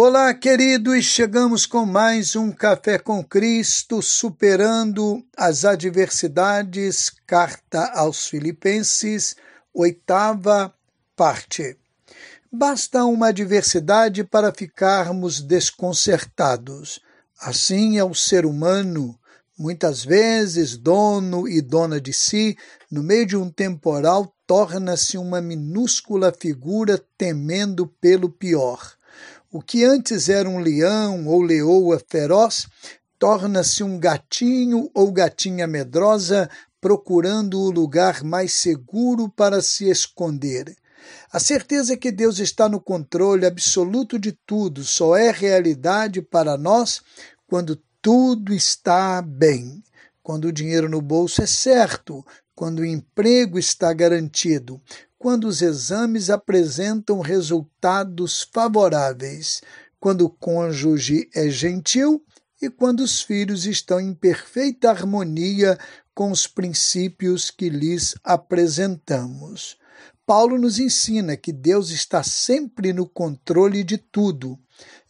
Olá, queridos, chegamos com mais um Café com Cristo, superando as adversidades, carta aos Filipenses, oitava parte. Basta uma adversidade para ficarmos desconcertados. Assim é o ser humano, muitas vezes dono e dona de si, no meio de um temporal, torna-se uma minúscula figura temendo pelo pior. O que antes era um leão ou leoa feroz torna-se um gatinho ou gatinha medrosa procurando o lugar mais seguro para se esconder. A certeza que Deus está no controle absoluto de tudo só é realidade para nós quando tudo está bem, quando o dinheiro no bolso é certo, quando o emprego está garantido, quando os exames apresentam resultados favoráveis, quando o cônjuge é gentil e quando os filhos estão em perfeita harmonia com os princípios que lhes apresentamos. Paulo nos ensina que Deus está sempre no controle de tudo.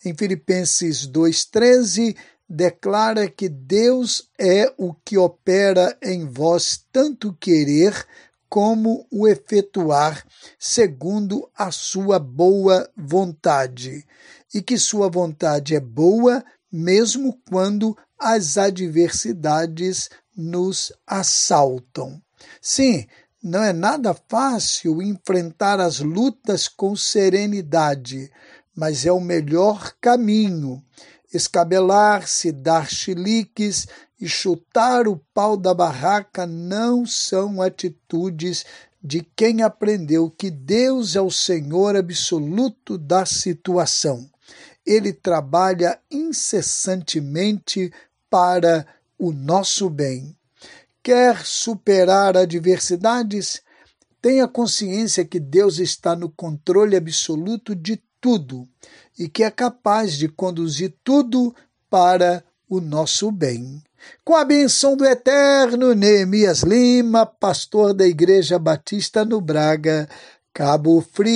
Em Filipenses 2,13, declara que Deus é o que opera em vós tanto querer como o efetuar segundo a sua boa vontade, e que sua vontade é boa mesmo quando as adversidades nos assaltam. Sim, não é nada fácil enfrentar as lutas com serenidade, mas é o melhor caminho. Escabelar-se, dar chiliques e chutar o pau da barraca não são atitudes de quem aprendeu que Deus é o Senhor absoluto da situação. Ele trabalha incessantemente para o nosso bem. Quer superar adversidades? Tenha consciência que Deus está no controle absoluto de tudo e que é capaz de conduzir tudo para o nosso bem. Com a benção do eterno Neemias Lima, pastor da Igreja Batista no Braga, Cabo Frio.